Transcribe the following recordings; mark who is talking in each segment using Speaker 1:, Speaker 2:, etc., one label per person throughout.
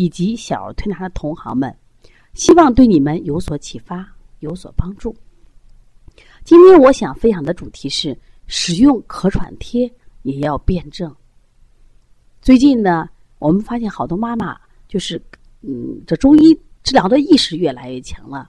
Speaker 1: 以及小儿推拿的同行们，希望对你们有所启发，有所帮助。今天我想分享的主题是：使用可喘贴也要辩证。最近呢，我们发现好多妈妈就是，嗯，这中医治疗的意识越来越强了。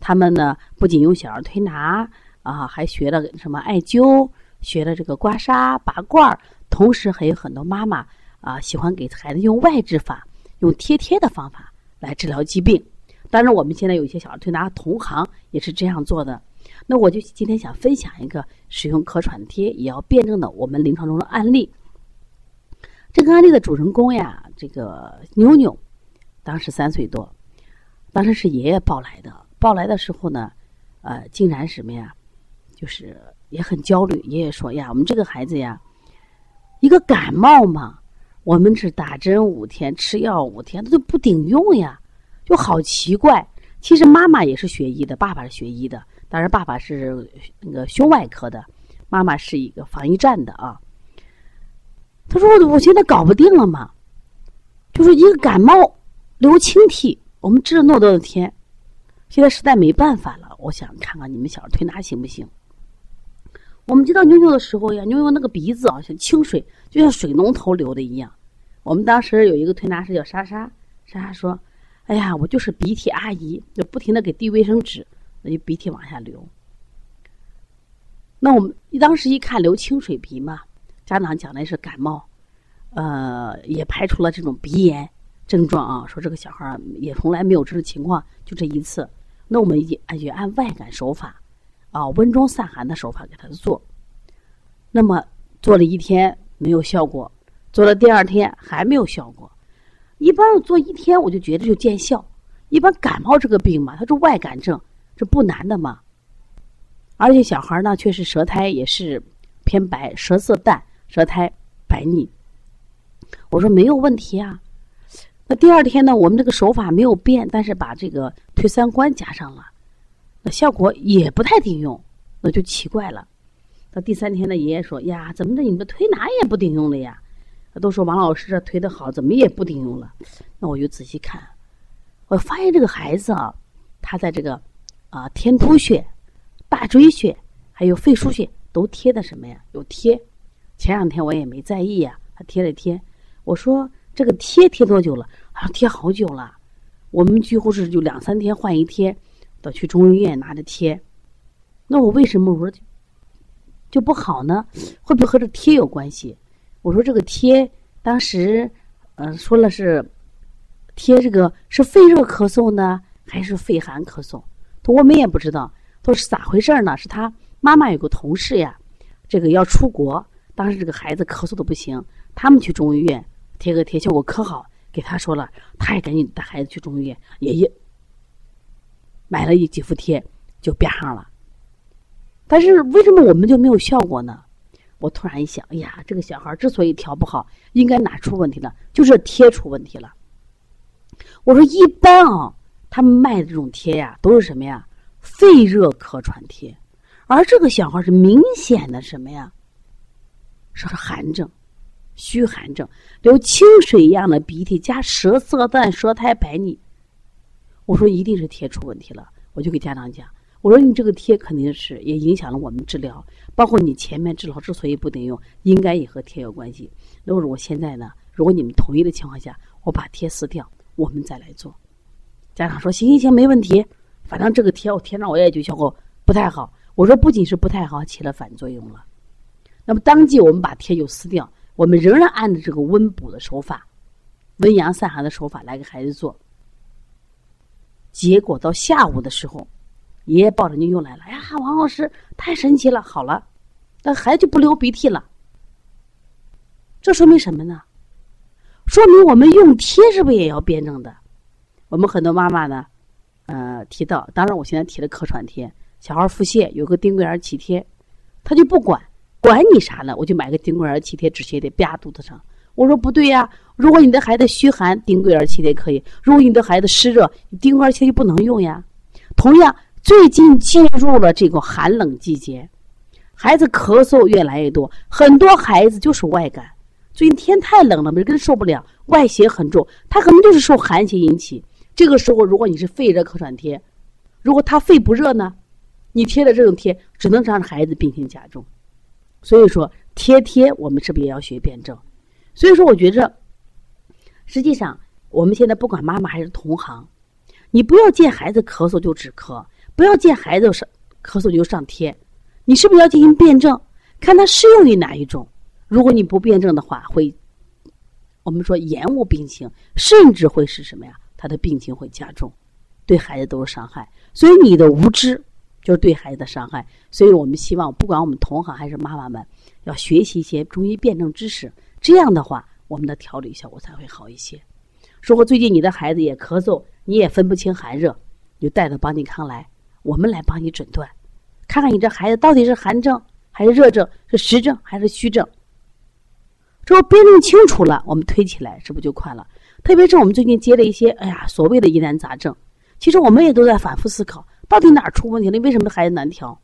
Speaker 1: 他们呢，不仅用小儿推拿啊，还学了什么艾灸，学了这个刮痧、拔罐儿，同时还有很多妈妈啊，喜欢给孩子用外治法。用贴贴的方法来治疗疾病，当然我们现在有一些小儿推拿同行也是这样做的。那我就今天想分享一个使用可喘贴也要辩证的我们临床中的案例。这个案例的主人公呀，这个妞妞，当时三岁多，当时是爷爷抱来的。抱来的时候呢，呃，竟然什么呀，就是也很焦虑。爷爷说呀，我们这个孩子呀，一个感冒嘛。我们是打针五天，吃药五天，他就不顶用呀，就好奇怪。其实妈妈也是学医的，爸爸是学医的，当然爸爸是那个胸外科的，妈妈是一个防疫站的啊。他说：“我我现在搞不定了嘛，就是一个感冒流清涕，我们治了那么多的天，现在实在没办法了。我想看看你们小儿推拿行不行？”我们接到妞妞的时候呀，妞妞那个鼻子啊像清水，就像水龙头流的一样。我们当时有一个推拿师叫莎莎，莎莎说：“哎呀，我就是鼻涕阿姨，就不停的给递卫生纸，那就鼻涕往下流。”那我们当时一看流清水鼻嘛，家长讲的是感冒，呃，也排除了这种鼻炎症状啊，说这个小孩也从来没有这种情况，就这一次。那我们也也按外感手法。啊，温中散寒的手法给他做，那么做了一天没有效果，做了第二天还没有效果。一般做一天我就觉得就见效。一般感冒这个病嘛，它是外感症，这不难的嘛。而且小孩呢，确实舌苔也是偏白，舌色淡，舌苔白腻。我说没有问题啊。那第二天呢，我们这个手法没有变，但是把这个推三关加上了。那效果也不太顶用，那就奇怪了。到第三天呢，爷爷说：“呀，怎么的？你们推拿也不顶用了呀？”都说王老师这推的好，怎么也不顶用了？那我就仔细看，我发现这个孩子啊，他在这个啊天突穴、大椎穴还有肺腧穴都贴的什么呀？有贴。前两天我也没在意呀，他贴了贴。我说这个贴贴多久了？他说贴好久了。我们几乎是就两三天换一贴。到去中医院拿着贴，那我为什么我说就不好呢？会不会和这贴有关系？我说这个贴当时，呃，说了是贴这个是肺热咳嗽呢，还是肺寒咳嗽？他我们也不知道，他说是咋回事呢？是他妈妈有个同事呀，这个要出国，当时这个孩子咳嗽的不行，他们去中医院贴个贴，效果可好，给他说了，他也赶紧带孩子去中医院，爷爷。买了一几副贴就变上了，但是为什么我们就没有效果呢？我突然一想，哎呀，这个小孩之所以调不好，应该哪出问题了？就是贴出问题了。我说一般啊，他们卖的这种贴呀，都是什么呀？肺热咳喘贴，而这个小孩是明显的什么呀？说是寒症，虚寒症，流清水一样的鼻涕，加舌色淡，舌苔白腻。我说一定是贴出问题了，我就给家长讲，我说你这个贴肯定是也影响了我们治疗，包括你前面治疗之所以不顶用，应该也和贴有关系。那么我现在呢，如果你们同意的情况下，我把贴撕掉，我们再来做。家长说行行行，没问题，反正这个贴我贴上我也就效果不太好。我说不仅是不太好，起了反作用了。那么当即我们把贴就撕掉，我们仍然按照这个温补的手法，温阳散寒的手法来给孩子做。结果到下午的时候，爷爷抱着妞妞来了。哎呀，王老师太神奇了，好了，那孩子就不流鼻涕了。这说明什么呢？说明我们用贴是不是也要辩证的？我们很多妈妈呢，呃，提到，当然我现在提了咳喘贴，小孩腹泻有个丁桂儿脐贴，他就不管，管你啥呢？我就买个丁桂儿脐贴止泻的啪肚子上。我说不对呀，如果你的孩子虚寒，丁桂儿气也可以；如果你的孩子湿热，丁桂儿气贴就不能用呀。同样，最近进入了这个寒冷季节，孩子咳嗽越来越多，很多孩子就是外感。最近天太冷了，每个人受不了，外邪很重，他可能就是受寒邪引起。这个时候，如果你是肺热咳喘贴，如果他肺不热呢，你贴的这种贴只能让孩子病情加重。所以说，贴贴我们是不是也要学辩证？所以说，我觉着，实际上我们现在不管妈妈还是同行，你不要见孩子咳嗽就止咳，不要见孩子上咳嗽就上贴，你是不是要进行辩证，看他适用于哪一种？如果你不辩证的话，会我们说延误病情，甚至会是什么呀？他的病情会加重，对孩子都是伤害。所以你的无知就是对孩子的伤害。所以我们希望，不管我们同行还是妈妈们，要学习一些中医辩证知识。这样的话，我们的调理效果才会好一些。如果最近你的孩子也咳嗽，你也分不清寒热，你就带着邦尼康来，我们来帮你诊断，看看你这孩子到底是寒症还是热症，是实症还是虚症。之后辩证清楚了，我们推起来是不是就快了？特别是我们最近接了一些，哎呀，所谓的疑难杂症，其实我们也都在反复思考，到底哪儿出问题了？为什么孩子难调？